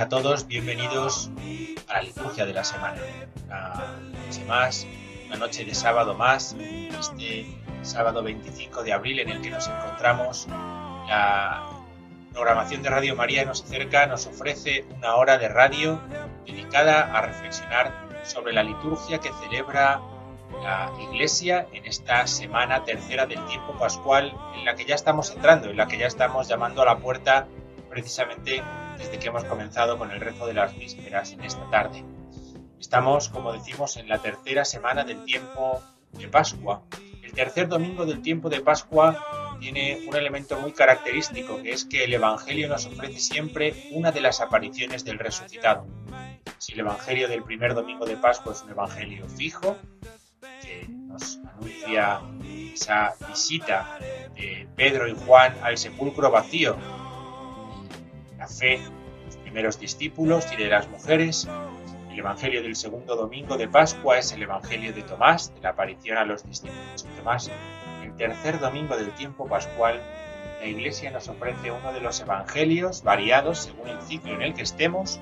A todos, bienvenidos a la liturgia de la semana. Una noche más, una noche de sábado más, este sábado 25 de abril en el que nos encontramos. La programación de Radio María nos acerca, nos ofrece una hora de radio dedicada a reflexionar sobre la liturgia que celebra la Iglesia en esta semana tercera del tiempo pascual en la que ya estamos entrando, en la que ya estamos llamando a la puerta precisamente desde que hemos comenzado con el rezo de las vísperas en esta tarde. Estamos, como decimos, en la tercera semana del tiempo de Pascua. El tercer domingo del tiempo de Pascua tiene un elemento muy característico, que es que el Evangelio nos ofrece siempre una de las apariciones del resucitado. Si el Evangelio del primer domingo de Pascua es un Evangelio fijo, que nos anuncia esa visita de Pedro y Juan al sepulcro vacío, la fe los primeros discípulos y de las mujeres. El Evangelio del segundo domingo de Pascua es el Evangelio de Tomás, de la aparición a los discípulos de Tomás. El tercer domingo del tiempo pascual, la Iglesia nos ofrece uno de los Evangelios variados según el ciclo en el que estemos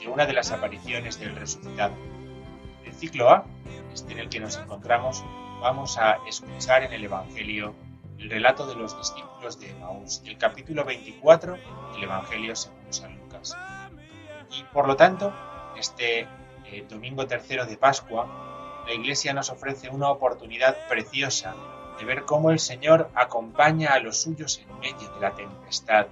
de una de las apariciones del resucitado. El ciclo A, este en el que nos encontramos, vamos a escuchar en el Evangelio el relato de los discípulos de Maús, del capítulo 24 del Evangelio según San Lucas. Y por lo tanto, este eh, domingo tercero de Pascua, la Iglesia nos ofrece una oportunidad preciosa de ver cómo el Señor acompaña a los suyos en medio de la tempestad,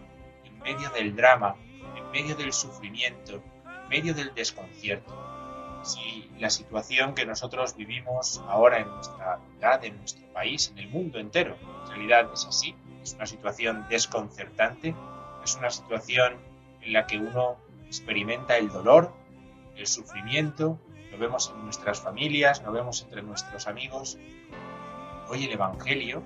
en medio del drama, en medio del sufrimiento, en medio del desconcierto. Si la situación que nosotros vivimos ahora en nuestra ciudad, en nuestro país, en el mundo entero, en realidad es así, es una situación desconcertante, es una situación en la que uno experimenta el dolor, el sufrimiento, lo vemos en nuestras familias, lo vemos entre nuestros amigos. Hoy el Evangelio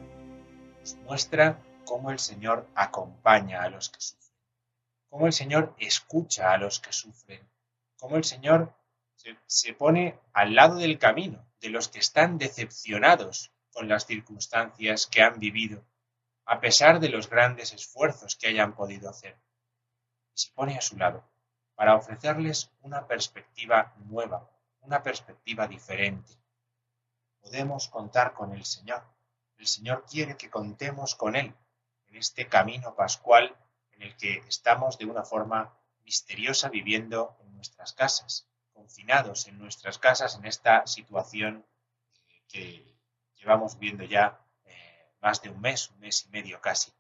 nos muestra cómo el Señor acompaña a los que sufren, cómo el Señor escucha a los que sufren, cómo el Señor se, pone al lado del camino de los que están decepcionados con las circunstancias que han vivido, a pesar de los grandes esfuerzos que hayan podido hacer. Se pone a su lado para ofrecerles una perspectiva nueva, una perspectiva diferente. Podemos contar con el Señor. El Señor quiere que contemos con Él en este camino pascual en el que estamos de una forma misteriosa viviendo en nuestras casas, confinados en nuestras casas en esta situación que llevamos viendo ya eh, más de un mes, un mes y medio casi.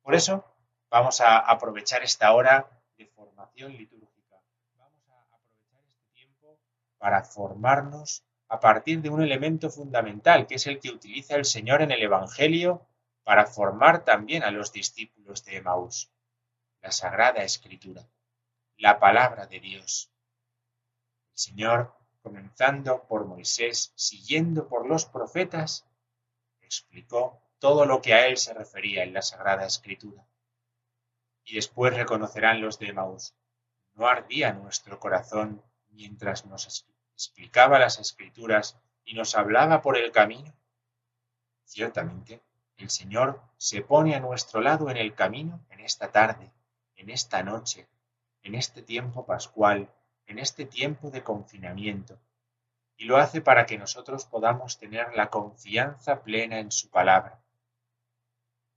Por eso vamos a aprovechar esta hora de formación litúrgica. Vamos a aprovechar este tiempo para formarnos a partir de un elemento fundamental, que es el que utiliza el Señor en el Evangelio para formar también a los discípulos de Emaús, la Sagrada Escritura, la palabra de Dios. Señor, comenzando por Moisés, siguiendo por los profetas, explicó todo lo que a él se refería en la Sagrada Escritura. Y después reconocerán los de Emaús, no ardía nuestro corazón mientras nos explicaba las escrituras y nos hablaba por el camino? Ciertamente, el Señor se pone a nuestro lado en el camino en esta tarde, en esta noche, en este tiempo pascual, en este tiempo de confinamiento, y lo hace para que nosotros podamos tener la confianza plena en su palabra.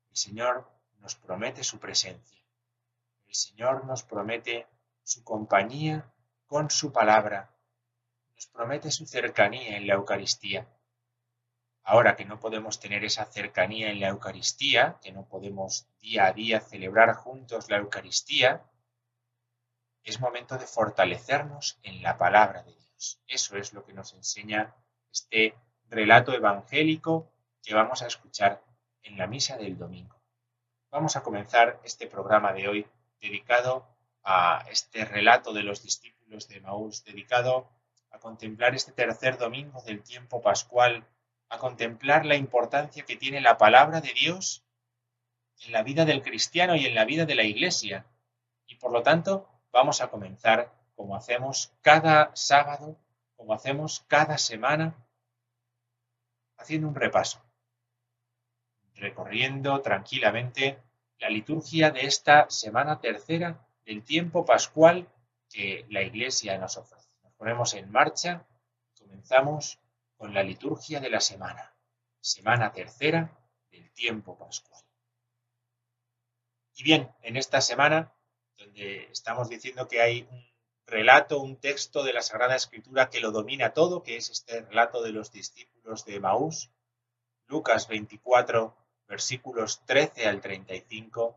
El Señor nos promete su presencia. El Señor nos promete su compañía con su palabra promete su cercanía en la Eucaristía. Ahora que no podemos tener esa cercanía en la Eucaristía, que no podemos día a día celebrar juntos la Eucaristía, es momento de fortalecernos en la palabra de Dios. Eso es lo que nos enseña este relato evangélico que vamos a escuchar en la misa del domingo. Vamos a comenzar este programa de hoy dedicado a este relato de los discípulos de Maús, dedicado a contemplar este tercer domingo del tiempo pascual, a contemplar la importancia que tiene la palabra de Dios en la vida del cristiano y en la vida de la iglesia. Y por lo tanto, vamos a comenzar como hacemos cada sábado, como hacemos cada semana, haciendo un repaso, recorriendo tranquilamente la liturgia de esta semana tercera del tiempo pascual que la iglesia nos ofrece ponemos en marcha, comenzamos con la liturgia de la semana, semana tercera del tiempo pascual. Y bien, en esta semana, donde estamos diciendo que hay un relato, un texto de la Sagrada Escritura que lo domina todo, que es este relato de los discípulos de Maús, Lucas 24, versículos 13 al 35,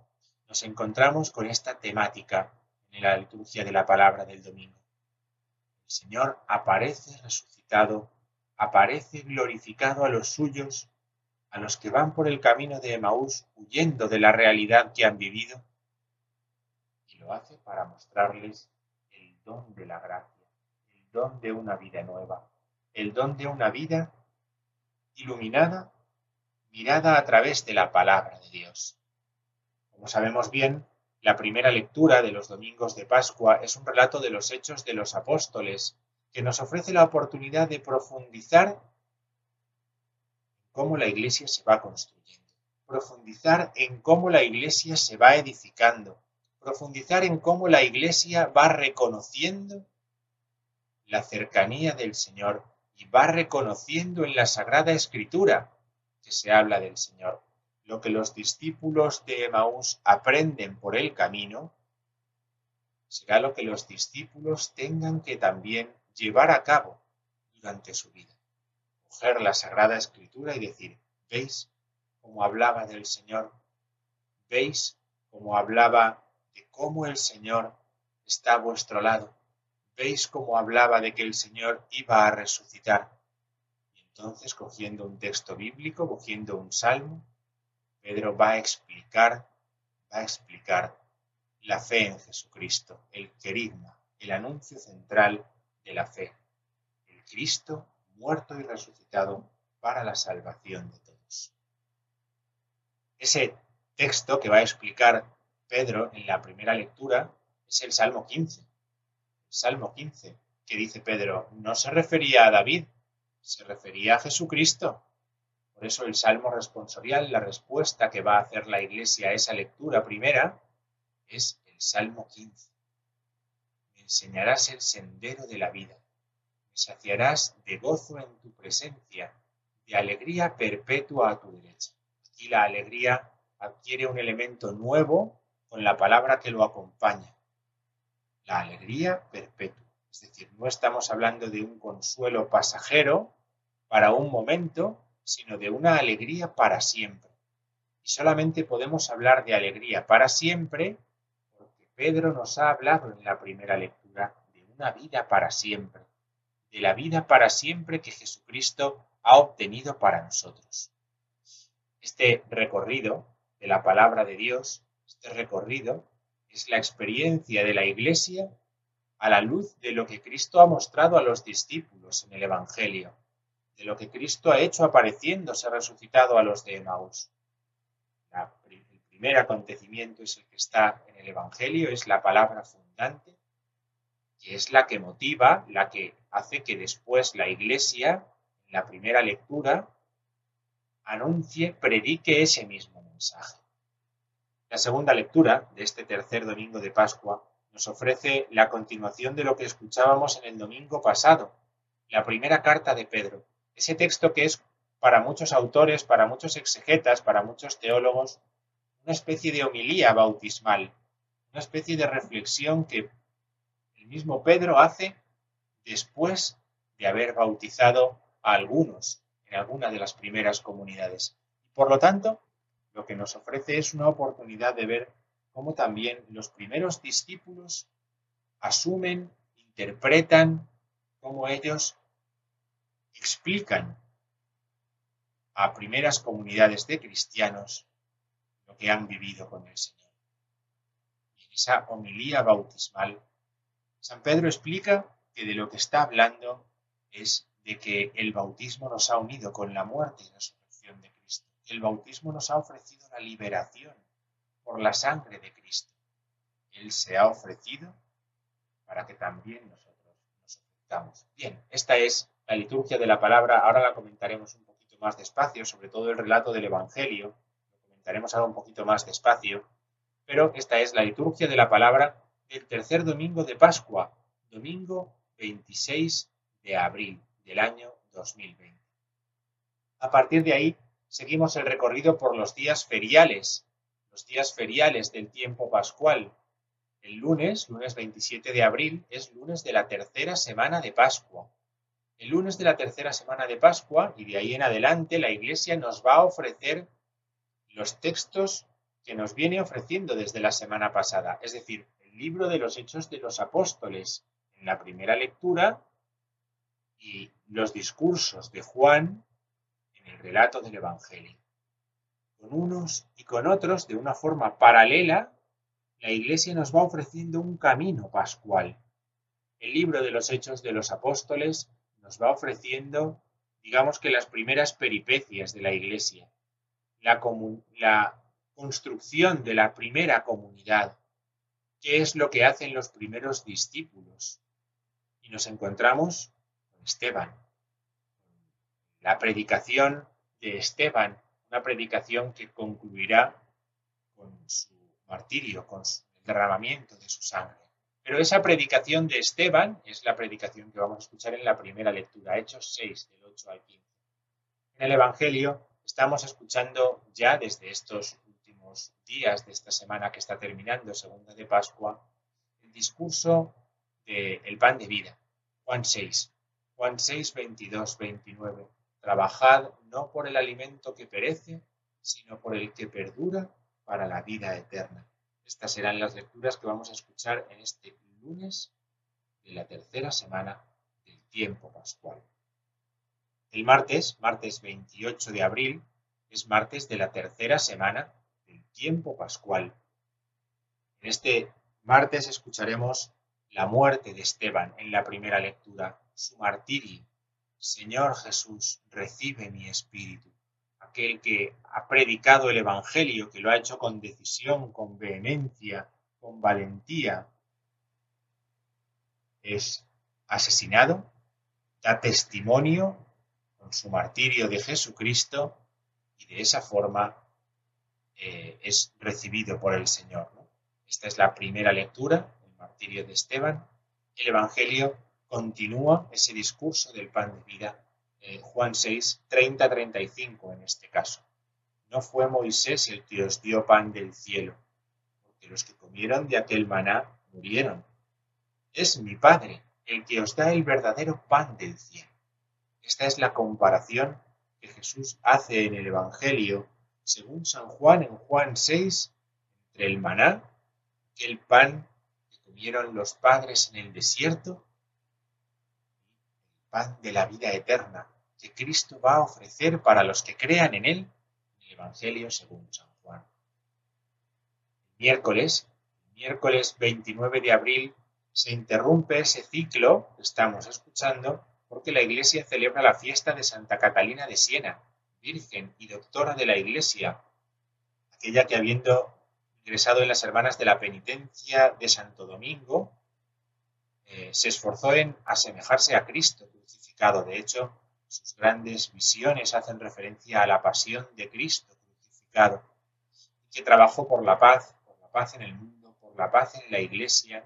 nos encontramos con esta temática en la liturgia de la palabra del domingo. El Señor aparece resucitado, aparece glorificado a los suyos, a los que van por el camino de Emaús huyendo de la realidad que han vivido, y lo hace para mostrarles el don de la gracia, el don de una vida nueva, el don de una vida iluminada, mirada a través de la palabra de Dios. Como sabemos bien, la primera lectura de los domingos de Pascua es un relato de los hechos de los apóstoles que nos ofrece la oportunidad de profundizar cómo la iglesia se va construyendo, profundizar en cómo la iglesia se va edificando, profundizar en cómo la iglesia va reconociendo la cercanía del Señor y va reconociendo en la Sagrada Escritura que se habla del Señor lo que los discípulos de Emaús aprenden por el camino, será lo que los discípulos tengan que también llevar a cabo durante su vida. Coger la Sagrada Escritura y decir, ¿veis cómo hablaba del Señor? ¿Veis cómo hablaba cómo el Señor está a vuestro lado? ¿Veis cómo hablaba de que el Señor iba a resucitar? Y entonces, cogiendo un texto bíblico, cogiendo un salmo, Pedro va a explicar, va a explicar la fe en Jesucristo, el querigma, el anuncio central de la fe, el Cristo muerto y resucitado para la salvación de todos. Ese texto que va a explicar Pedro en la primera lectura es el Salmo 15. El Salmo 15, que dice Pedro, no se refería a David, se refería a Jesucristo. Por eso el Salmo responsorial, la respuesta que va a hacer la Iglesia a esa lectura primera, es el Salmo 15. Me enseñarás el sendero de la vida, me saciarás de gozo en tu presencia, de alegría perpetua a tu derecha. Aquí la alegría adquiere un elemento nuevo con la palabra que lo acompaña. La alegría perpetua. Es decir, no estamos hablando de un consuelo pasajero para un momento, sino de una alegría para siempre. Y solamente podemos hablar de alegría para siempre porque Pedro nos ha hablado en la primera lectura de una vida para siempre, de la vida para siempre que Jesucristo ha obtenido para nosotros. Este recorrido de la palabra de Dios, este recorrido, es la experiencia de la Iglesia a la luz de lo que Cristo ha mostrado a los discípulos en el Evangelio de lo que Cristo ha hecho apareciéndose resucitado a los de Emaús. el primer acontecimiento es el que está en el Evangelio, es la palabra fundante, que es la que motiva, la que hace que después la Iglesia, en la primera lectura, anuncie, predique ese mismo mensaje. La segunda lectura de este tercer domingo de Pascua nos ofrece la continuación de lo que escuchábamos en el domingo pasado, la primera carta de Pedro, ese texto que es para muchos autores, para muchos exegetas, para muchos teólogos, una especie de homilía bautismal, una especie de reflexión que el mismo Pedro hace después de haber bautizado a algunos en alguna de las primeras comunidades. Por lo tanto, lo que nos ofrece es una oportunidad de ver cómo también los primeros discípulos asumen, interpretan, cómo ellos explican a primeras comunidades de cristianos lo que han vivido con el Señor. Y en esa homilía bautismal, San Pedro explica que de lo que está hablando es de que el bautismo nos ha unido con la muerte y resurrección de Cristo. El bautismo nos ha ofrecido la liberación por la sangre de Cristo. Él se ha ofrecido para que también nosotros nos ofrezcamos. Bien, esta es la liturgia de la palabra, ahora la comentaremos un poquito más despacio, sobre todo el relato del Evangelio, lo comentaremos ahora un poquito más despacio, pero esta es la liturgia de la palabra del tercer domingo de Pascua, domingo 26 de abril del año 2020. A partir de ahí, seguimos el recorrido por los días feriales, los días feriales del tiempo pascual. El lunes, lunes 27 de abril, es lunes de la tercera semana de Pascua. El lunes de la tercera semana de Pascua y de ahí en adelante la Iglesia nos va a ofrecer los textos que nos viene ofreciendo desde la semana pasada, es decir, el libro de los Hechos de los Apóstoles en la primera lectura y los discursos de Juan el relato del Evangelio. Con unos y con otros, de una forma paralela, la Iglesia nos va ofreciendo un camino pascual. El libro de los Hechos de los Apóstoles nos va ofreciendo, digamos que las primeras peripecias de la Iglesia, la, la construcción de la primera comunidad, qué es lo que hacen los primeros discípulos. Y nos encontramos con Esteban, la predicación de Esteban, una predicación que concluirá con su martirio, con el derramamiento de su sangre. Pero esa predicación de Esteban es la predicación que vamos a escuchar en la primera lectura, Hechos 6, del 8 al 15. En el Evangelio estamos escuchando ya desde estos últimos días de esta semana que está terminando, segunda de Pascua, el discurso del pan de vida, Juan 6. Juan 6, 22, 29. Trabajad no por el alimento que perece, sino por el que perdura para la vida eterna estas serán las lecturas que vamos a escuchar en este lunes de la tercera semana del tiempo pascual. El martes, martes 28 de abril, es martes de la tercera semana del tiempo pascual. En este martes escucharemos la muerte de Esteban en la primera lectura, su martirio. Señor Jesús, recibe mi espíritu aquel que ha predicado el Evangelio, que lo ha hecho con decisión, con vehemencia, con valentía. es asesinado, da testimonio con su martirio de Jesucristo y de esa forma eh, es recibido por el Señor. Esta es la primera lectura, el martirio de Esteban. El Evangelio continúa ese discurso del pan de vida, eh, Juan 6, 30-35 en este caso. No fue Moisés el que os dio pan del cielo, porque los que comieron de aquel maná murieron. Es mi Padre el que os da el verdadero pan del cielo. Esta es la comparación que Jesús hace en el Evangelio, según San Juan en Juan 6, entre el maná, el pan que comieron los padres en el desierto, de la vida eterna que Cristo va a ofrecer para los que crean en él, el Evangelio según San Juan. miércoles, miércoles 29 de abril, se interrumpe ese ciclo que estamos escuchando porque la Iglesia celebra la fiesta de Santa Catalina de Siena, Virgen y doctora de la Iglesia, aquella que habiendo ingresado en las Hermanas de la Penitencia de Santo Domingo, eh, se esforzó en asemejarse a Cristo crucificado. De hecho, sus grandes visiones hacen referencia a la pasión de Cristo crucificado, que trabajó por la paz, por la paz en el mundo, por la paz en la Iglesia,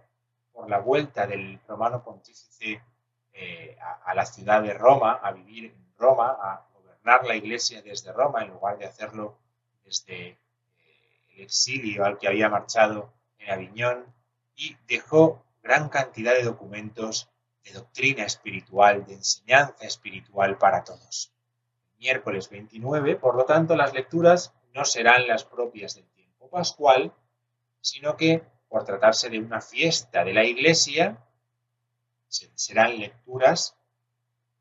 por la vuelta del romano pontífice eh, a, la ciudad de Roma, a vivir en Roma, a gobernar la iglesia desde Roma en lugar de hacerlo desde eh, el exilio al que había marchado en Aviñón y dejó gran cantidad de documentos de doctrina espiritual, de enseñanza espiritual para todos. Miércoles 29, por lo tanto, las lecturas no serán las propias del tiempo pascual, sino que, por tratarse de una fiesta de la Iglesia, serán lecturas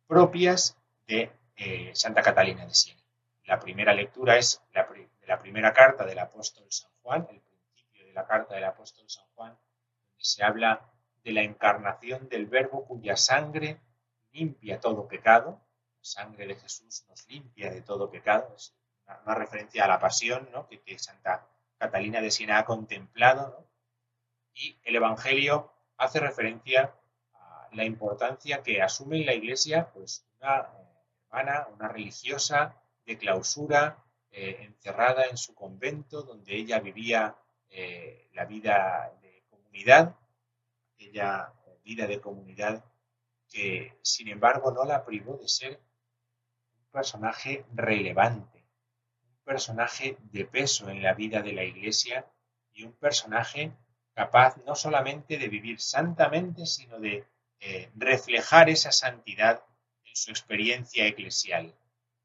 propias de eh, Santa Catalina de Siena. La primera lectura es la, primera carta del apóstol San Juan, el principio de la carta del apóstol San Juan, se habla de la encarnación del Verbo cuya sangre limpia todo pecado. La sangre de Jesús nos limpia de todo pecado. Es una, referencia a la pasión ¿no? que, Santa Catalina de Siena ha contemplado. Y el Evangelio hace referencia la importancia que asume en la Iglesia pues, una eh, hermana, una religiosa de clausura, eh, encerrada en su convento, donde ella vivía eh, la vida de aquella vida de comunidad que, sin embargo, no la privó de ser un personaje relevante, un personaje de peso en la vida de la Iglesia y un personaje capaz no solamente de vivir santamente, sino de eh, reflejar esa santidad en su experiencia eclesial.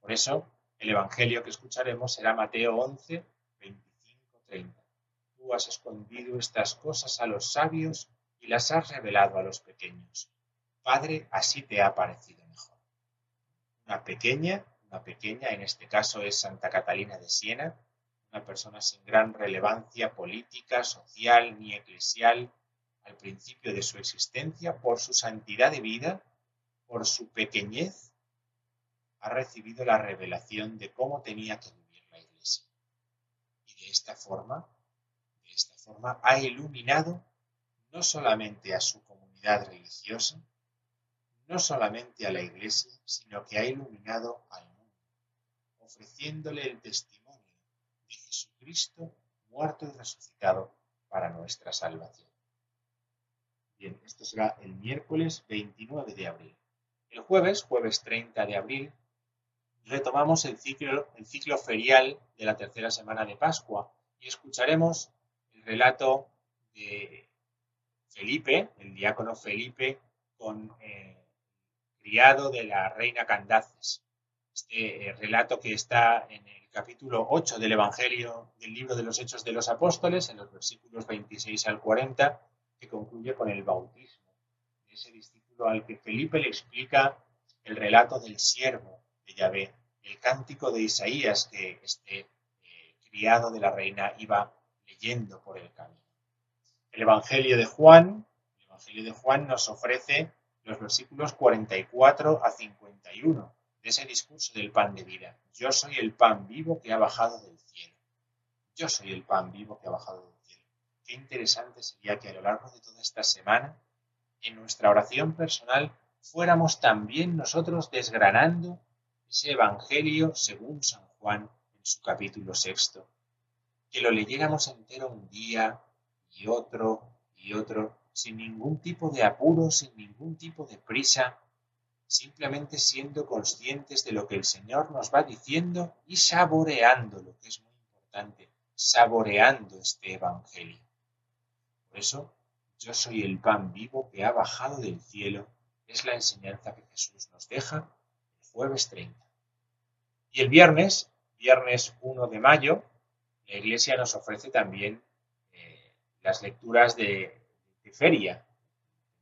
Por eso, el Evangelio que escucharemos será Mateo 11, 25, 30. Tú has escondido estas cosas a los sabios y las has revelado a los pequeños. Padre, así te ha parecido mejor. Una pequeña, una pequeña, en este caso es Santa Catalina de Siena, una persona sin gran relevancia política, social ni eclesial, al principio de su existencia, por su santidad de vida, por su pequeñez, ha recibido la revelación de cómo tenía que vivir la Iglesia. Y de esta forma, forma ha iluminado no solamente a su comunidad religiosa, no solamente a la Iglesia, sino que ha iluminado al mundo, ofreciéndole el testimonio de Jesucristo muerto y resucitado para nuestra salvación. Bien, esto será el miércoles 29 de abril. El jueves, jueves 30 de abril, retomamos el ciclo, el ciclo ferial de la tercera semana de Pascua y escucharemos relato de Felipe, el diácono Felipe, con eh, criado de la reina Candaces. Este eh, relato que está en el capítulo 8 del Evangelio del libro de los Hechos de los Apóstoles, en los versículos 26 al 40, que concluye con el bautismo de ese discípulo al que Felipe le explica el relato del siervo de Yahvé, el cántico de Isaías que este eh, criado de la reina iba leyendo por el camino. El Evangelio de Juan, el Evangelio de Juan nos ofrece los versículos 44 a 51 de ese discurso del pan de vida. Yo soy el pan vivo que ha bajado del cielo. Yo soy el pan vivo que ha bajado del cielo. Qué interesante sería que a lo largo de toda esta semana en nuestra oración personal fuéramos también nosotros desgranando ese Evangelio según San Juan en su capítulo sexto. Que lo leyéramos entero un día y otro y otro, sin ningún tipo de apuro, sin ningún tipo de prisa, simplemente siendo conscientes de lo que el Señor nos va diciendo y saboreando, lo que es muy importante, saboreando este Evangelio. Por eso, yo soy el pan vivo que ha bajado del cielo, es la enseñanza que Jesús nos deja el jueves 30. Y el viernes, viernes 1 de mayo, la Iglesia nos ofrece también eh, las lecturas de, feria.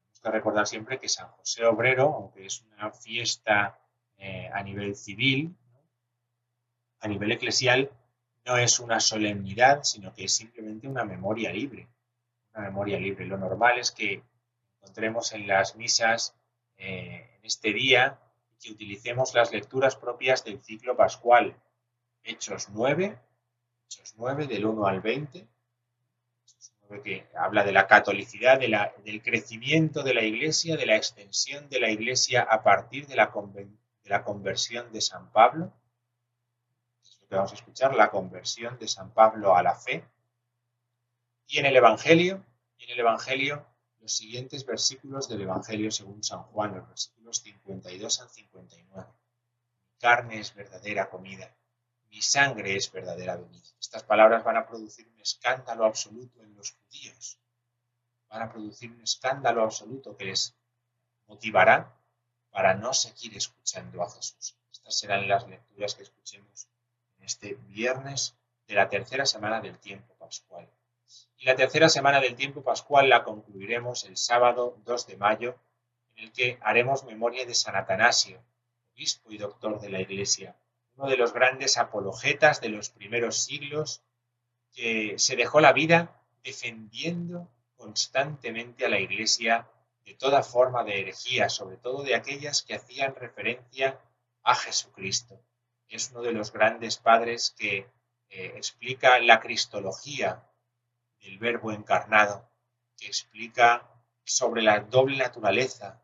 Tenemos que recordar siempre que San José Obrero, aunque es una fiesta eh, a nivel civil, a nivel eclesial, no es una solemnidad, sino que es simplemente una memoria libre. Una memoria libre. Lo normal es que encontremos en las misas eh, en este día que utilicemos las lecturas propias del ciclo pascual. Hechos 9, Hechos 9 del 1 al 20, que habla de la catolicidad, de la, del crecimiento de la iglesia, de la extensión de la iglesia a partir de la, de la conversión de San Pablo vamos a escuchar, la conversión de San Pablo a la fe. Y en el Evangelio, en el Evangelio, los siguientes versículos del Evangelio según San Juan, los versículos 52 al 59. Mi carne es verdadera comida, mi sangre es verdadera bebida. Estas palabras van a producir un escándalo absoluto en los judíos. Van a producir un escándalo absoluto que les motivará para no seguir escuchando a Jesús. Estas serán las lecturas que escuchemos este viernes de la tercera semana del tiempo pascual. Y la tercera semana del tiempo pascual la concluiremos el sábado 2 de mayo, en el que haremos memoria de San Atanasio, obispo y doctor de la Iglesia, uno de los grandes apologetas de los primeros siglos, que se dejó la vida defendiendo constantemente a la Iglesia de toda forma de herejía, sobre todo de aquellas que hacían referencia a Jesucristo. Es uno de los grandes padres que eh, explica la cristología del verbo encarnado, que explica sobre la doble naturaleza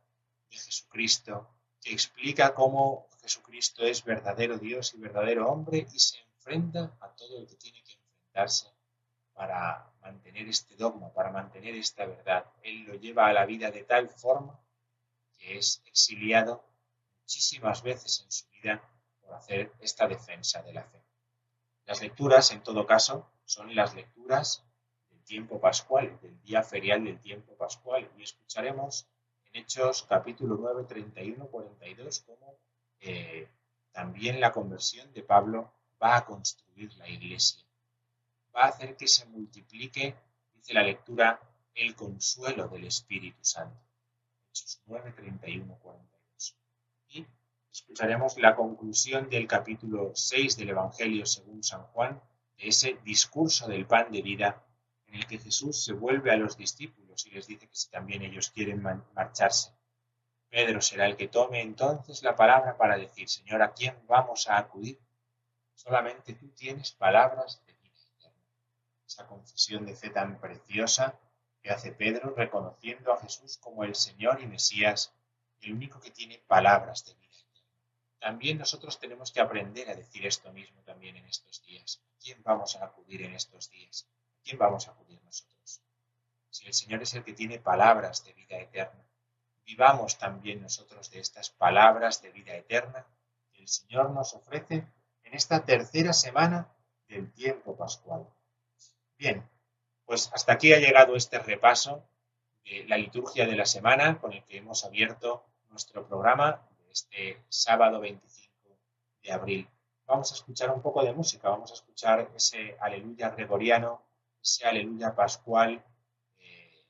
de Jesucristo, que explica cómo Jesucristo es verdadero Dios y verdadero hombre y se enfrenta a todo lo que tiene que enfrentarse para mantener este dogma, para mantener esta verdad. Él lo lleva a la vida de tal forma que es exiliado muchísimas veces en su vida hacer esta defensa de la fe. Las lecturas, en todo caso, son las lecturas del tiempo pascual, del día ferial del tiempo pascual, y escucharemos en Hechos capítulo 9, 31, 42 cómo eh, también la conversión de Pablo va a construir la iglesia, va a hacer que se multiplique, dice la lectura, el consuelo del Espíritu Santo. Hechos 9, 31, 42. Y escucharemos la conclusión del capítulo 6 del Evangelio según San Juan, de ese discurso del pan de vida en el que Jesús se vuelve a los discípulos y les dice que si también ellos quieren marcharse, Pedro será el que tome entonces la palabra para decir, Señor, ¿a quién vamos a acudir? Solamente tú tienes palabras de vida eterna. Esa confesión de fe tan preciosa que hace Pedro reconociendo a Jesús como el Señor y Mesías, el único que tiene palabras de vida también nosotros tenemos que aprender a decir esto mismo también en estos días. ¿A quién vamos a acudir en estos días? ¿A quién vamos a acudir nosotros? Si el Señor es el que tiene palabras de vida eterna, vivamos también nosotros de estas palabras de vida eterna que el Señor nos ofrece en esta tercera semana del tiempo pascual. Bien, pues hasta aquí ha llegado este repaso de la liturgia de la semana con el que hemos abierto nuestro programa este sábado 25 de abril. Vamos a escuchar un poco de música, vamos a escuchar ese aleluya gregoriano, ese aleluya pascual eh,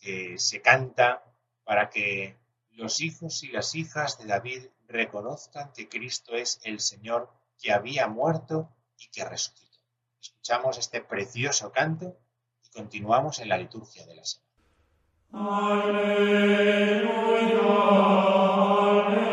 que se canta para que los hijos y las hijas de David reconozcan que Cristo es el Señor que había muerto y que resucitó. Escuchamos este precioso canto y continuamos en la liturgia de la semana. este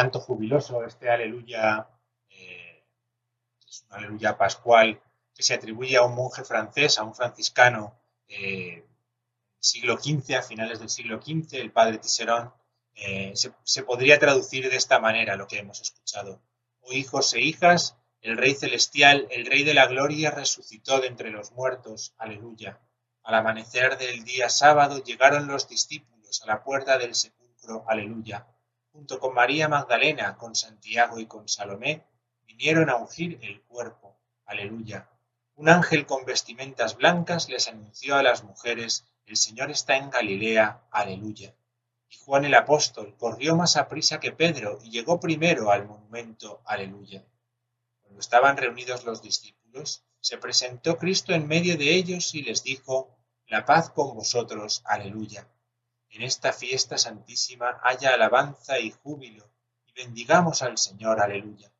canto jubiloso, este aleluya, eh, es un aleluya pascual que se atribuye a un monje francés, a un franciscano, eh, siglo XV, a finales del siglo XV, el padre Tiserón, eh, se, podría traducir de esta manera lo que hemos escuchado. Oh hijos e hijas, el Rey Celestial, el Rey de la Gloria, resucitó de entre los muertos. Aleluya. Al amanecer del día sábado llegaron los discípulos a la puerta del sepulcro. Aleluya. Junto con María Magdalena, con Santiago y con Salomé, vinieron a ungir el cuerpo. Aleluya. Un ángel con vestimentas blancas les anunció a las mujeres, el Señor está en Galilea. Aleluya. Y Juan el apóstol corrió más a prisa que Pedro y llegó primero al monumento. Aleluya. Cuando estaban reunidos los discípulos, se presentó Cristo en medio de ellos y les dijo, La paz con vosotros. Aleluya. En esta fiesta santísima haya alabanza y júbilo, y bendigamos al Señor. Aleluya.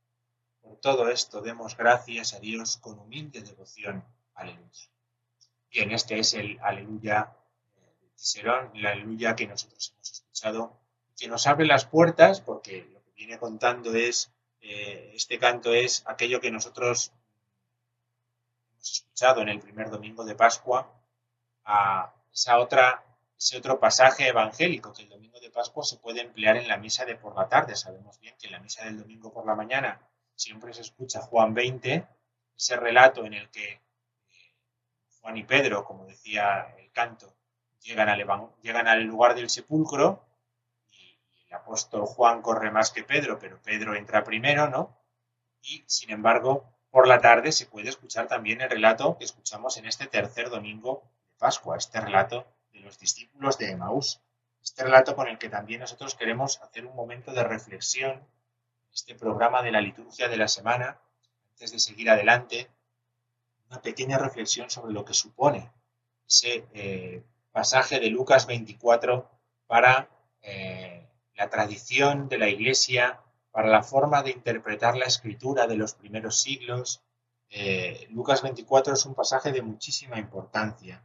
Por todo esto demos gracias a Dios con humilde devoción. Aleluya. Bien, este es el aleluya será la aleluya que nosotros hemos escuchado, que nos abre las puertas, porque lo que viene contando es, eh, este canto es aquello que nosotros hemos escuchado en el primer domingo de Pascua, a esa otra, ese otro pasaje evangélico, que el domingo de Pascua se puede emplear en la misa de por la tarde. Sabemos bien que en la misa del domingo por la mañana siempre se escucha Juan 20, ese relato en el que eh, Juan y Pedro, como decía el canto, llegan al, llegan al lugar del sepulcro y el apóstol Juan corre más que Pedro, pero Pedro entra primero, ¿no? Y sin embargo, por la tarde se puede escuchar también el relato que escuchamos en este tercer domingo de Pascua, este relato de los discípulos de Emaús, este relato con el que también nosotros queremos hacer un momento de reflexión, este programa de la liturgia de la semana, antes de seguir adelante, una pequeña reflexión sobre lo que supone ese eh, pasaje de Lucas 24 para eh, la tradición de la Iglesia, para la forma de interpretar la escritura de los primeros siglos. Eh, Lucas 24 es un pasaje de muchísima importancia,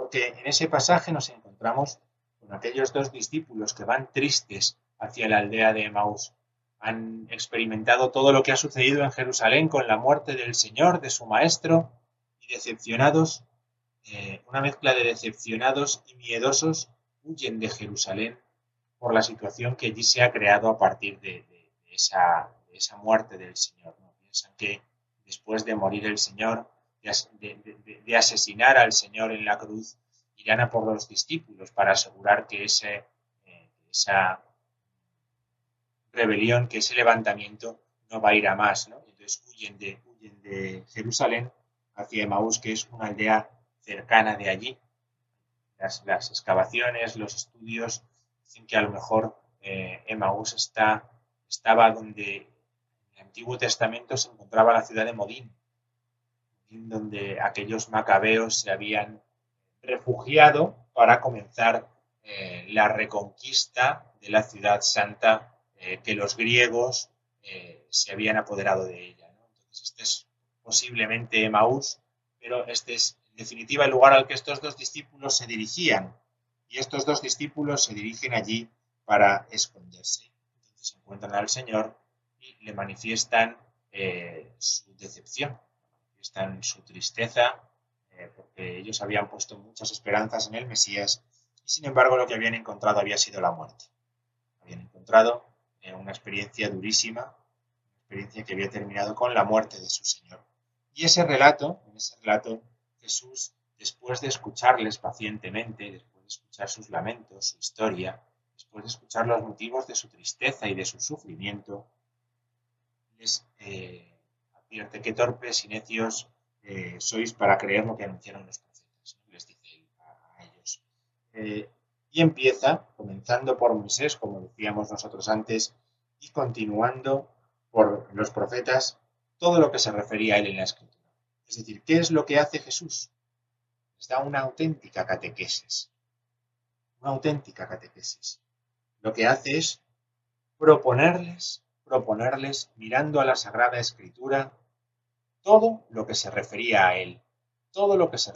porque en ese pasaje nos encontramos con aquellos dos discípulos que van tristes hacia la aldea de Emaús. Han experimentado todo lo que ha sucedido en Jerusalén con la muerte del Señor, de su Maestro, y decepcionados eh, una mezcla de decepcionados y miedosos huyen de Jerusalén por la situación que allí se ha creado a partir de, esa, muerte del Señor. Piensan que después de morir el Señor, de, asesinar al Señor en la cruz, irán a por los discípulos para asegurar que ese, eh, esa rebelión, que ese levantamiento no va a ir a más. Entonces huyen de, huyen de Jerusalén hacia Emaús, que es una aldea cercana de allí. Las, excavaciones, los estudios dicen que a lo mejor eh, Emaús está, estaba donde en el Antiguo Testamento se encontraba la ciudad de Modín, donde aquellos macabeos se habían refugiado para comenzar eh, la reconquista de la ciudad santa eh, que los griegos eh, se habían apoderado de ella. Entonces, este es posiblemente Emaús, pero este es definitiva el lugar al que estos dos discípulos se dirigían. Y estos dos discípulos se dirigen allí para esconderse. Entonces encuentran al Señor y le manifiestan su decepción, manifiestan su tristeza, eh, porque ellos habían puesto muchas esperanzas en el Mesías y sin embargo lo que habían encontrado había sido la muerte. Habían encontrado eh, una experiencia durísima, una experiencia que había terminado con la muerte de su Señor. Y ese relato, en ese relato Jesús, después de escucharles pacientemente, después de escuchar sus lamentos, su historia, después de escuchar los motivos de su tristeza y de su sufrimiento, les eh, advierte que torpes y necios eh, sois para creer lo que anunciaron los profetas, les dice a, ellos. Eh, y empieza, comenzando por Moisés, como decíamos nosotros antes, y continuando por los profetas, todo lo que se refería a él en la escritura. Es decir, ¿qué es lo que hace Jesús? Les da una auténtica catequesis. Una auténtica catequesis. Lo que hace es proponerles, proponerles, mirando a la Sagrada Escritura, todo lo que se refería a Él. Todo lo que se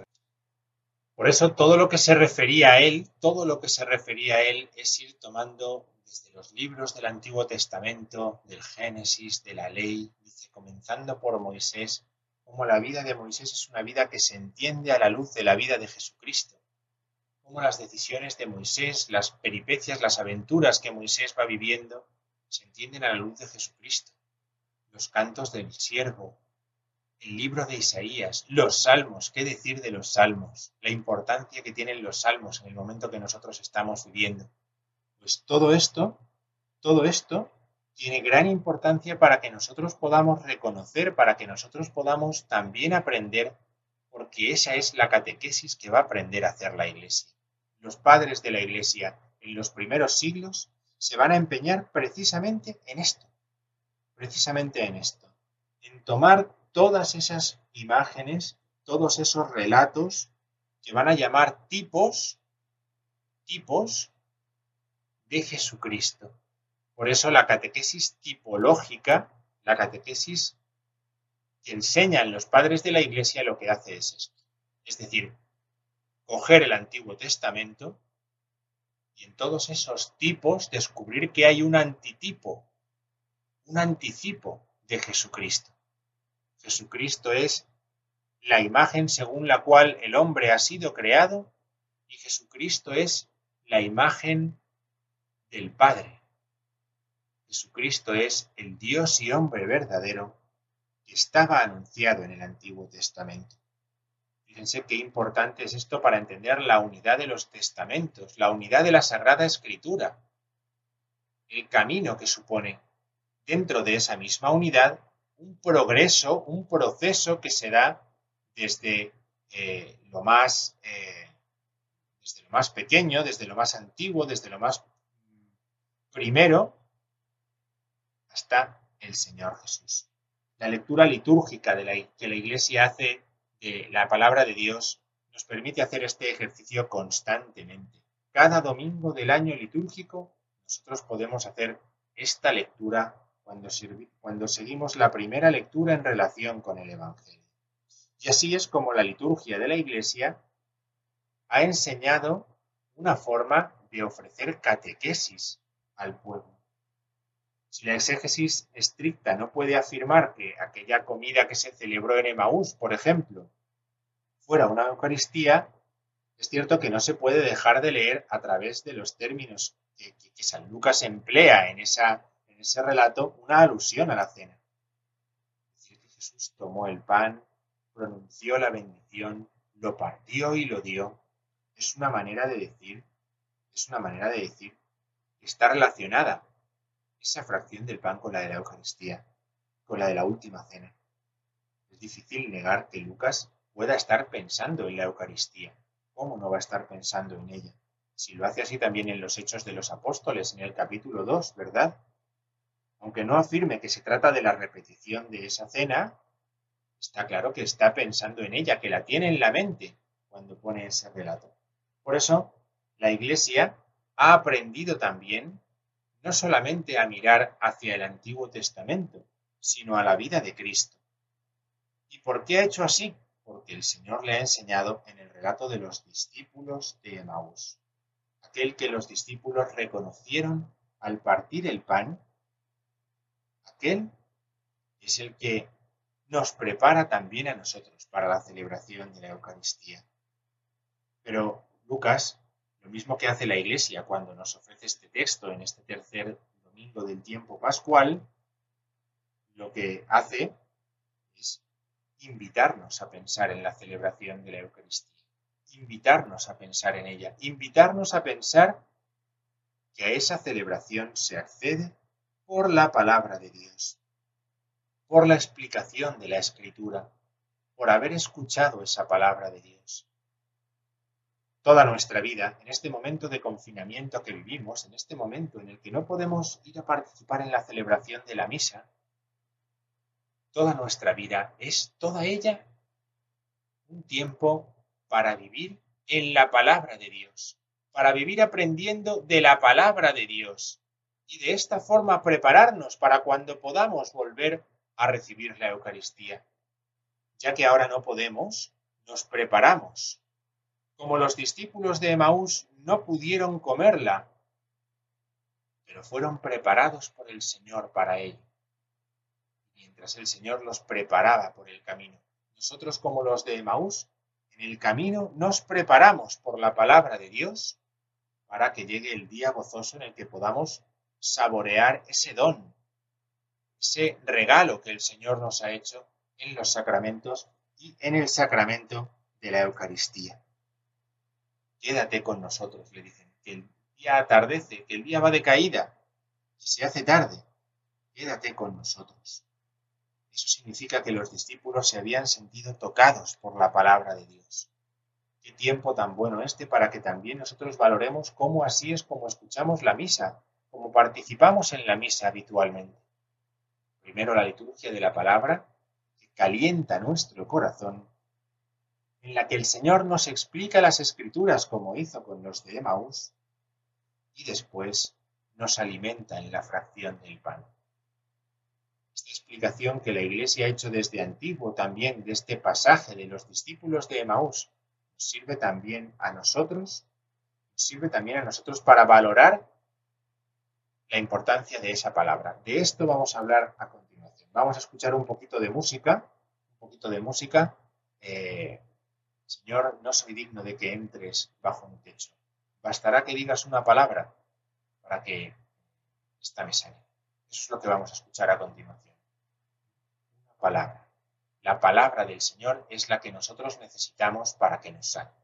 Por eso todo lo que se refería a Él, todo lo que se refería a Él es ir tomando desde los libros del Antiguo Testamento, del Génesis, de la ley, dice, comenzando por Moisés, como la vida de Moisés es una vida que se entiende a la luz de la vida de Jesucristo, como las decisiones de Moisés, las peripecias, las aventuras que Moisés va viviendo, se entienden a la luz de Jesucristo. Los cantos del siervo, el libro de Isaías, los salmos, qué decir de los salmos, la importancia que tienen los salmos en el momento que nosotros estamos viviendo. Pues todo esto, todo esto tiene gran importancia para que nosotros podamos reconocer, para que nosotros podamos también aprender, porque esa es la catequesis que va a aprender a hacer la Iglesia. Los padres de la Iglesia en los primeros siglos se van a empeñar precisamente en esto, precisamente en esto, en tomar todas esas imágenes, todos esos relatos que van a llamar tipos, tipos de Jesucristo. Por eso la catequesis tipológica, la catequesis que enseñan los padres de la Iglesia lo que hace es esto. Es decir, coger el Antiguo Testamento y en todos esos tipos descubrir que hay un antitipo, un anticipo de Jesucristo. Jesucristo es la imagen según la cual el hombre ha sido creado y Jesucristo es la imagen del Padre. Jesucristo es el Dios y hombre verdadero que estaba anunciado en el Antiguo Testamento. Fíjense qué importante es esto para entender la unidad de los testamentos, la unidad de la Sagrada Escritura, el camino que supone dentro de esa misma unidad un progreso, un proceso que se da desde eh, lo más eh, desde lo más pequeño, desde lo más antiguo, desde lo más primero, hasta el Señor Jesús. La lectura litúrgica de que la Iglesia hace de la palabra de Dios nos permite hacer este ejercicio constantemente. Cada domingo del año litúrgico nosotros podemos hacer esta lectura cuando, seguimos la primera lectura en relación con el Evangelio. Y así es como la liturgia de la Iglesia ha enseñado una forma de ofrecer catequesis al pueblo. Si la exégesis estricta no puede afirmar que aquella comida que se celebró en Emaús, por ejemplo, fuera una Eucaristía, es cierto que no se puede dejar de leer a través de los términos que San Lucas emplea en esa ese relato una alusión a la cena. Decir, que Jesús tomó el pan, pronunció la bendición, lo partió y lo dio. Es una manera de decir, es una manera de decir que está relacionada esa fracción del pan con la de la Eucaristía, con la de la última cena. Es difícil negar que Lucas pueda estar pensando en la Eucaristía. ¿Cómo no va a estar pensando en ella? Si lo hace así también en los Hechos de los Apóstoles, en el capítulo 2, ¿verdad? Aunque no afirme que se trata de la repetición de esa cena, está claro que está pensando en ella, que la tiene en la mente cuando pone ese relato. Por eso, la Iglesia ha aprendido también no solamente a mirar hacia el Antiguo Testamento, sino a la vida de Cristo. ¿Y por qué ha hecho así? Porque el Señor le ha enseñado en el relato de los discípulos de Emaús, aquel que los discípulos reconocieron al partir el pan es el que nos prepara también a nosotros para la celebración de la Eucaristía. Pero Lucas, lo mismo que hace la Iglesia cuando nos ofrece este texto en este tercer domingo del tiempo pascual, lo que hace es invitarnos a pensar en la celebración de la Eucaristía, invitarnos a pensar en ella, invitarnos a pensar que a esa celebración se accede por la palabra de Dios, por la explicación de la escritura, por haber escuchado esa palabra de Dios. Toda nuestra vida, en este momento de confinamiento que vivimos, en este momento en el que no podemos ir a participar en la celebración de la misa, toda nuestra vida es toda ella un tiempo para vivir en la palabra de Dios, para vivir aprendiendo de la palabra de Dios, y de esta forma prepararnos para cuando podamos volver a recibir la Eucaristía. Ya que ahora no podemos, nos preparamos. Como los discípulos de Emaús no pudieron comerla, pero fueron preparados por el Señor para ello. Mientras el Señor los preparaba por el camino. Nosotros como los de Emaús, en el camino nos preparamos por la palabra de Dios para que llegue el día gozoso en el que podamos saborear ese don, ese regalo que el Señor nos ha hecho en los sacramentos y en el sacramento de la Eucaristía. Quédate con nosotros, le dicen, que el día atardece, que el día va de caída, que se hace tarde. Quédate con nosotros. Eso significa que los discípulos se habían sentido tocados por la palabra de Dios. Qué tiempo tan bueno este para que también nosotros valoremos cómo así es como escuchamos la misa, como participamos en la misa habitualmente. Primero la liturgia de la palabra, que calienta nuestro corazón, en la que el Señor nos explica las escrituras como hizo con los de Emaús, y después nos alimenta en la fracción del pan. Esta explicación que la Iglesia ha hecho desde antiguo también de este pasaje de los discípulos de Emaús sirve también a nosotros, sirve también a nosotros para valorar la importancia de esa palabra. De esto vamos a hablar a continuación. Vamos a escuchar un poquito de música, un poquito de música. Eh, Señor, no soy digno de que entres bajo un techo. Bastará que digas una palabra para que esta me salga. Eso es lo que vamos a escuchar a continuación. Una palabra. La palabra del Señor es la que nosotros necesitamos para que nos salga.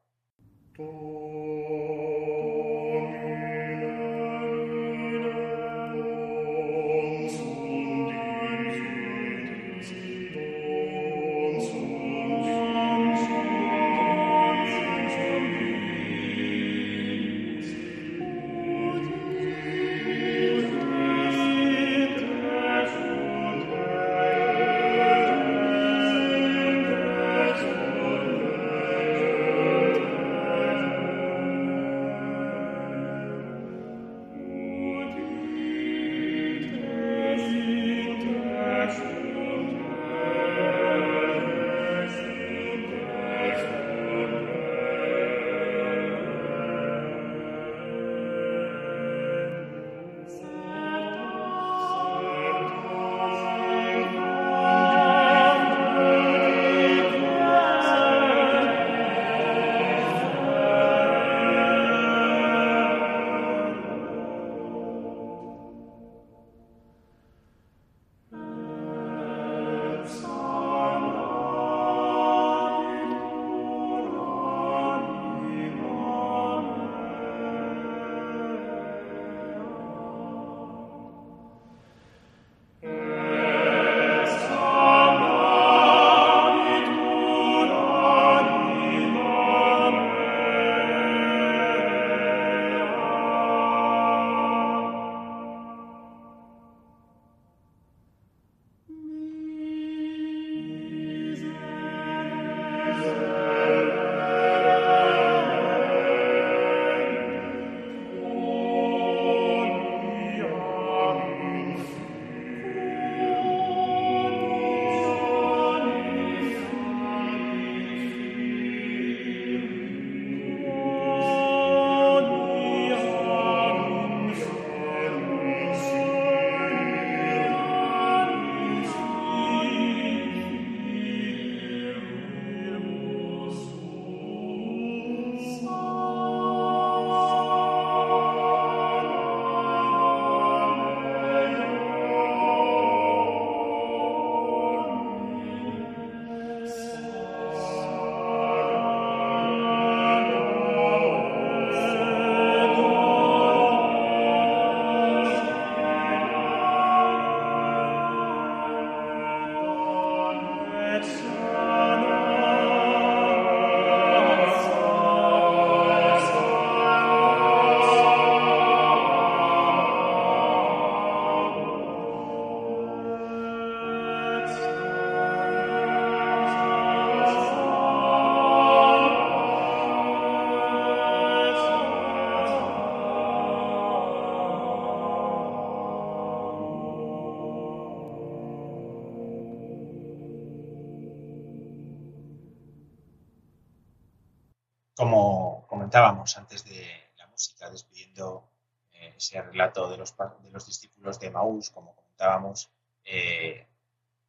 Antes de la música, despidiendo eh, ese relato de los, discípulos de Maús, como comentábamos, eh,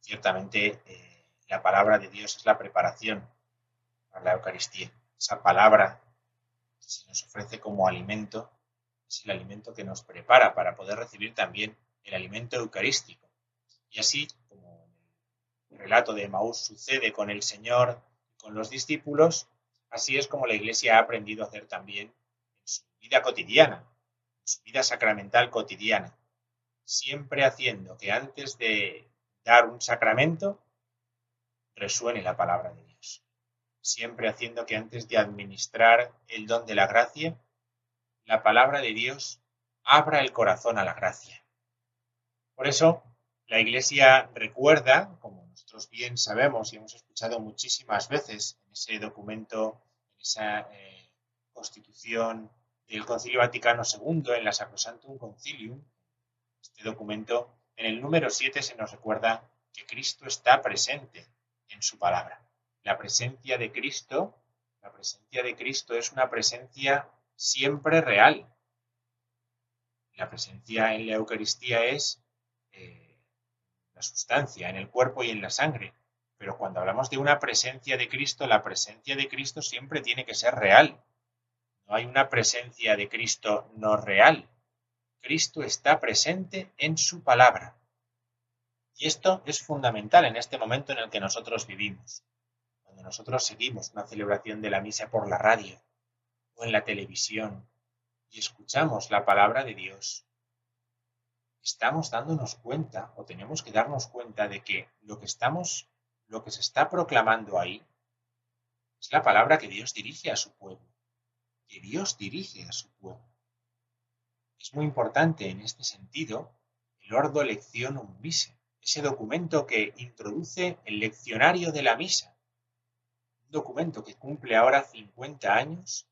ciertamente eh, la palabra de Dios es la preparación para la Eucaristía. Esa palabra que se nos ofrece como alimento es el alimento que nos prepara para poder recibir también el alimento eucarístico. Y así, como el relato de Maús sucede con el Señor con los discípulos, así es como la Iglesia ha aprendido a hacer también en su vida cotidiana, en su vida sacramental cotidiana, siempre haciendo que antes de dar un sacramento resuene la palabra de Dios, siempre haciendo que antes de administrar el don de la gracia, la palabra de Dios abra el corazón a la gracia. Por eso, la Iglesia recuerda, como nosotros bien sabemos y hemos escuchado muchísimas veces en ese documento, en esa eh, constitución del Concilio Vaticano II, en la Sacrosantum Concilium, este documento, en el número 7 se nos recuerda que Cristo está presente en su palabra. La presencia de Cristo, la presencia de Cristo es una presencia siempre real. La presencia en la Eucaristía es eh, la sustancia, en el cuerpo y en la sangre. Pero cuando hablamos de una presencia de Cristo, la presencia de Cristo siempre tiene que ser real. No hay una presencia de Cristo no real. Cristo está presente en su palabra. Y esto es fundamental en este momento en el que nosotros vivimos. Cuando nosotros seguimos una celebración de la misa por la radio, o en la televisión y escuchamos la palabra de Dios, estamos dándonos cuenta o tenemos que darnos cuenta de que lo que estamos, lo que se está proclamando ahí, es la palabra que Dios dirige a su pueblo, que Dios dirige a su pueblo. Es muy importante en este sentido el Ordo Lectionum Mise, ese documento que introduce el leccionario de la misa, un documento que cumple ahora 50 años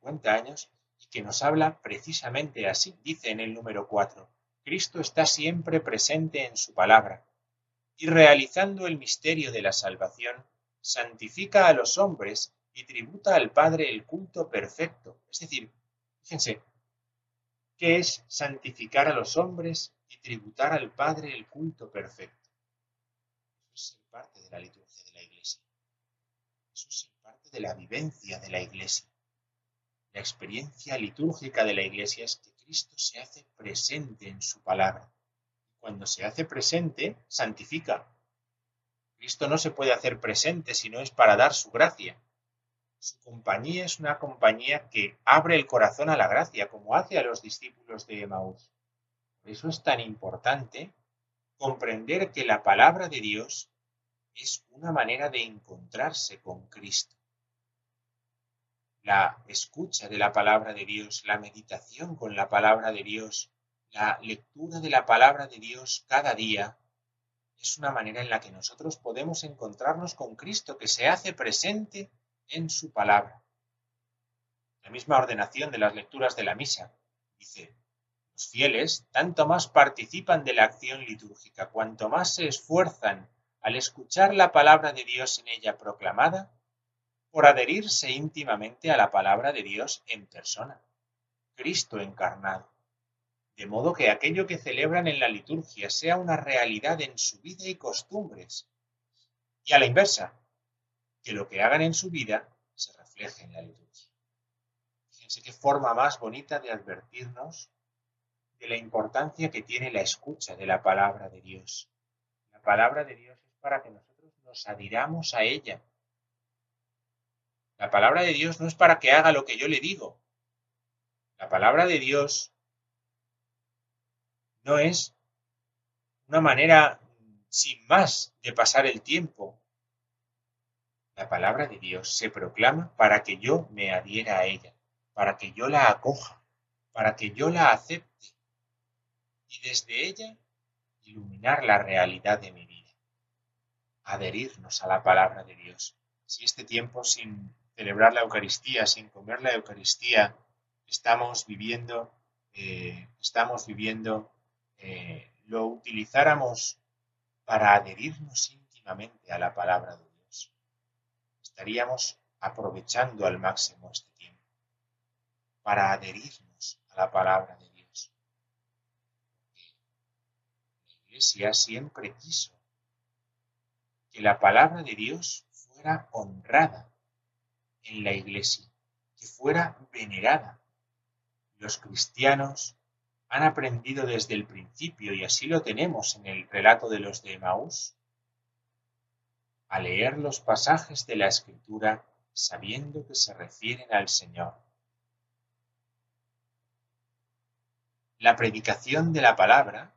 50 años y que nos habla precisamente así. Dice en el número 4, Cristo está siempre presente en su palabra y realizando el misterio de la salvación, santifica a los hombres y tributa al Padre el culto perfecto. Es decir, fíjense, ¿qué es santificar a los hombres y tributar al Padre el culto perfecto? Eso es parte de la liturgia de la Iglesia. Eso es parte de la vivencia de la Iglesia. La experiencia litúrgica de la Iglesia es que Cristo se hace presente en su palabra. Cuando se hace presente, santifica. Cristo no se puede hacer presente si no es para dar su gracia. Su compañía es una compañía que abre el corazón a la gracia, como hace a los discípulos de Emaús. Por eso es tan importante comprender que la palabra de Dios es una manera de encontrarse con Cristo la escucha de la palabra de Dios, la meditación con la palabra de Dios, la lectura de la palabra de Dios cada día, es una manera en la que nosotros podemos encontrarnos con Cristo que se hace presente en su palabra. La misma ordenación de las lecturas de la misa dice, los fieles tanto más participan de la acción litúrgica, cuanto más se esfuerzan al escuchar la palabra de Dios en ella proclamada, por adherirse íntimamente a la palabra de Dios en persona, Cristo encarnado, de modo que aquello que celebran en la liturgia sea una realidad en su vida y costumbres, y a la inversa, que lo que hagan en su vida se refleje en la liturgia. Fíjense qué forma más bonita de advertirnos de la importancia que tiene la escucha de la palabra de Dios. La palabra de Dios es para que nosotros nos adhiramos a ella, la palabra de Dios no es para que haga lo que yo le digo. La palabra de Dios no es una manera sin más de pasar el tiempo. La palabra de Dios se proclama para que yo me adhiera a ella, para que yo la acoja, para que yo la acepte y desde ella iluminar la realidad de mi vida, adherirnos a la palabra de Dios. Si este tiempo sin celebrar la Eucaristía, sin comer la Eucaristía, estamos viviendo, eh, estamos viviendo, eh, lo utilizáramos para adherirnos íntimamente a la palabra de Dios. Estaríamos aprovechando al máximo este tiempo para adherirnos a la palabra de Dios. La Iglesia siempre quiso que la palabra de Dios fuera honrada en la Iglesia, que fuera venerada. Los cristianos han aprendido desde el principio, y así lo tenemos en el relato de los de Emaús, a leer los pasajes de la Escritura sabiendo que se refieren al Señor. La predicación de la palabra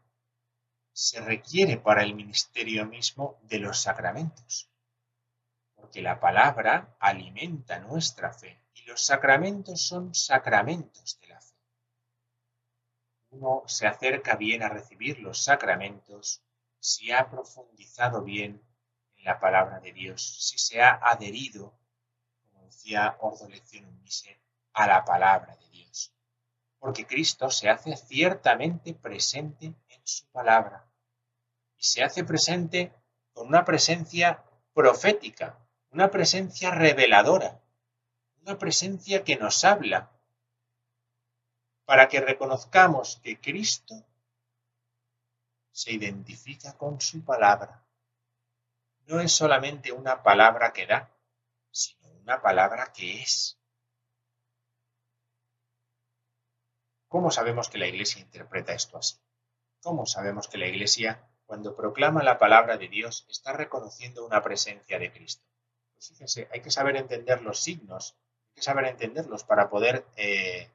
se requiere para el ministerio mismo de los sacramentos, porque la palabra alimenta nuestra fe y los sacramentos son sacramentos de la fe. Uno se acerca bien a recibir los sacramentos si ha profundizado bien en la palabra de Dios, si se ha adherido, como decía Ordo Lección Unise, a la palabra de Dios. Porque Cristo se hace ciertamente presente su palabra y se hace presente con una presencia profética, una presencia reveladora, una presencia que nos habla para que reconozcamos que Cristo se identifica con su palabra. No es solamente una palabra que da, sino una palabra que es. ¿Cómo sabemos que la Iglesia interpreta esto así? ¿Cómo sabemos que la Iglesia, cuando proclama la palabra de Dios, está reconociendo una presencia de Cristo? Fíjense, hay que saber entender los signos, hay que saber entenderlos para poder eh,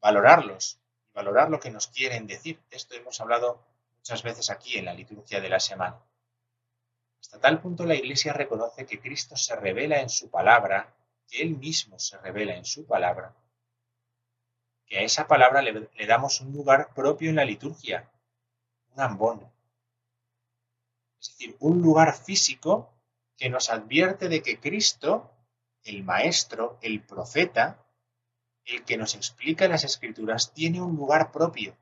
valorarlos y valorar lo que nos quieren decir. Esto hemos hablado muchas veces aquí en la liturgia de la semana. Hasta tal punto la Iglesia reconoce que Cristo se revela en su palabra, que Él mismo se revela en su palabra, que a esa palabra le, le damos un lugar propio en la liturgia, un ambón. Es decir, un lugar físico que nos advierte de que Cristo, el Maestro, el Profeta, el que nos explica las Escrituras, tiene un lugar propio,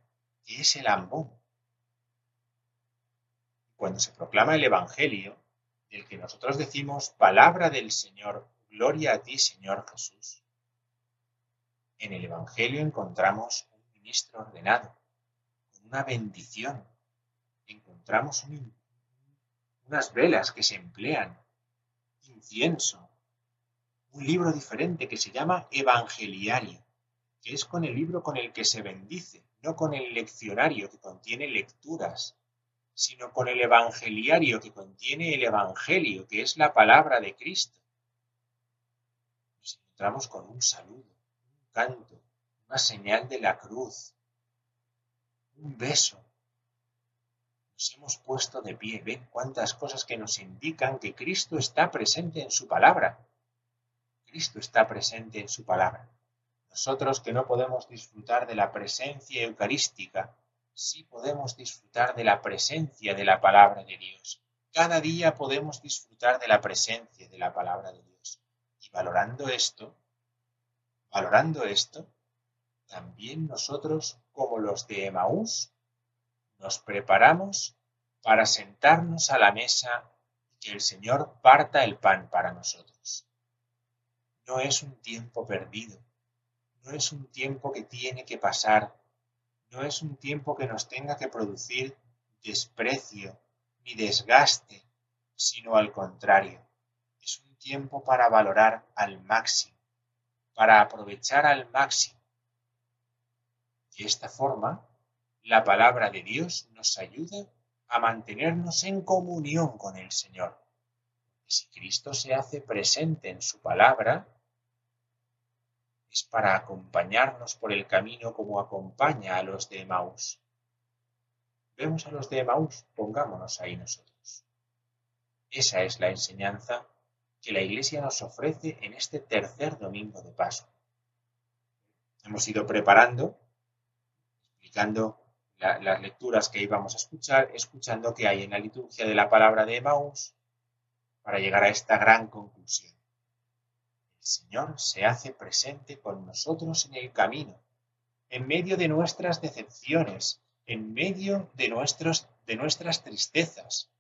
que es el ambón. Cuando se proclama el Evangelio, del que nosotros decimos palabra del Señor, gloria a ti, Señor Jesús, en el Evangelio encontramos un ministro ordenado, una bendición, encontramos unas velas que se emplean, incienso, un libro diferente que se llama Evangeliario, que es con el libro con el que se bendice, no con el leccionario que contiene lecturas, sino con el Evangeliario que contiene el Evangelio, que es la palabra de Cristo. Nos encontramos con un saludo, un canto, una señal de la cruz, un beso, nos hemos puesto de pie. Ven cuántas cosas que nos indican que Cristo está presente en su palabra. Cristo está presente en su palabra. Nosotros que no podemos disfrutar de la presencia eucarística, sí podemos disfrutar de la presencia de la palabra de Dios. Cada día podemos disfrutar de la presencia de la palabra de Dios. Y valorando esto, valorando esto, también nosotros, como los de Emaús, nos preparamos para sentarnos a la mesa y que el Señor parta el pan para nosotros. No es un tiempo perdido, no es un tiempo que tiene que pasar, no es un tiempo que nos tenga que producir desprecio ni desgaste, sino al contrario, es un tiempo para valorar al máximo, para aprovechar al máximo. De esta forma, la palabra de Dios nos ayuda a mantenernos en comunión con el Señor. Si Cristo se hace presente en su palabra, es para acompañarnos por el camino como acompaña a los de Emaús. Vemos a los de Emaús, pongámonos ahí nosotros. Esa es la enseñanza que la Iglesia nos ofrece en este tercer domingo de Paso. Hemos ido preparando, explicando las lecturas que íbamos a escuchar, escuchando que hay en la liturgia de la palabra de Emaús para llegar a esta gran conclusión. El Señor se hace presente con nosotros en el camino, en medio de nuestras decepciones, en medio de, nuestras tristezas.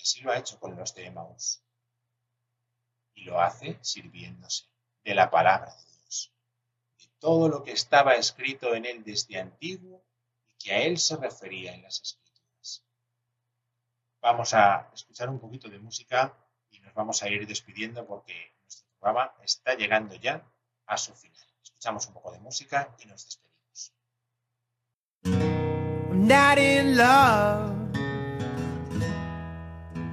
Así lo ha hecho con los de Emaús. Y lo hace sirviéndose de la palabra de todo lo que estaba escrito en él desde antiguo y que a él se refería en las escrituras. vamos a escuchar un poquito de música y nos vamos a ir despidiendo porque nuestro programa está llegando ya a su final. Escuchamos un poco de música y nos despedimos. not in love.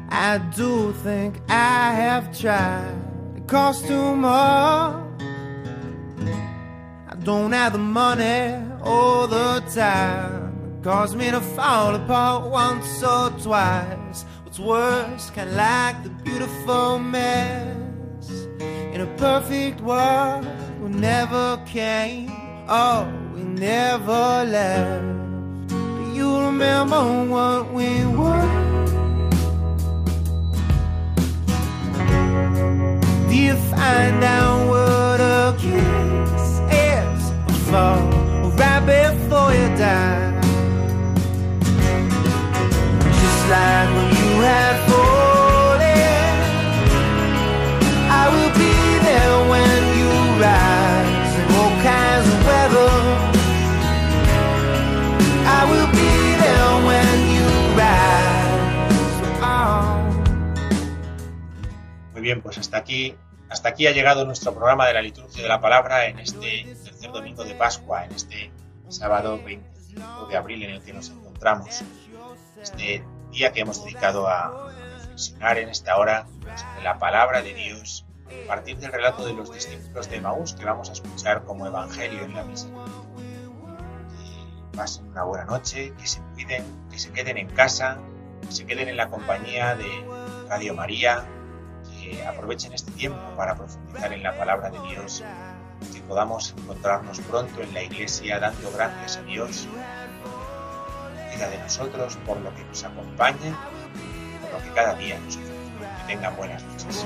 I do think I have tried. It costs too much. Don't have the money all the time. Caused me to fall apart once or twice. What's worse, kinda like the beautiful mess. In a perfect world, we never came. Oh, we never left Do you remember what we were? Do you find out what a Muy bien, pues hasta aquí, hasta aquí ha llegado nuestro programa de la liturgia de la palabra en este tercer domingo de Pascua, en este sábado 25 de abril en el que nos encontramos. Este día que hemos dedicado a reflexionar en esta hora sobre la palabra de Dios a partir del relato de los discípulos de Maús que vamos a escuchar como evangelio en la misa. Que pasen una buena noche, que se cuiden, que se queden en casa, que se queden en la compañía de Radio María, aprovechen este tiempo para profundizar en la palabra de Dios, que podamos encontrarnos pronto en la iglesia dando gracias a Dios. Cuida de nosotros por lo que nos acompaña, por lo que cada día nos ofrece. Que tengan buenas noches.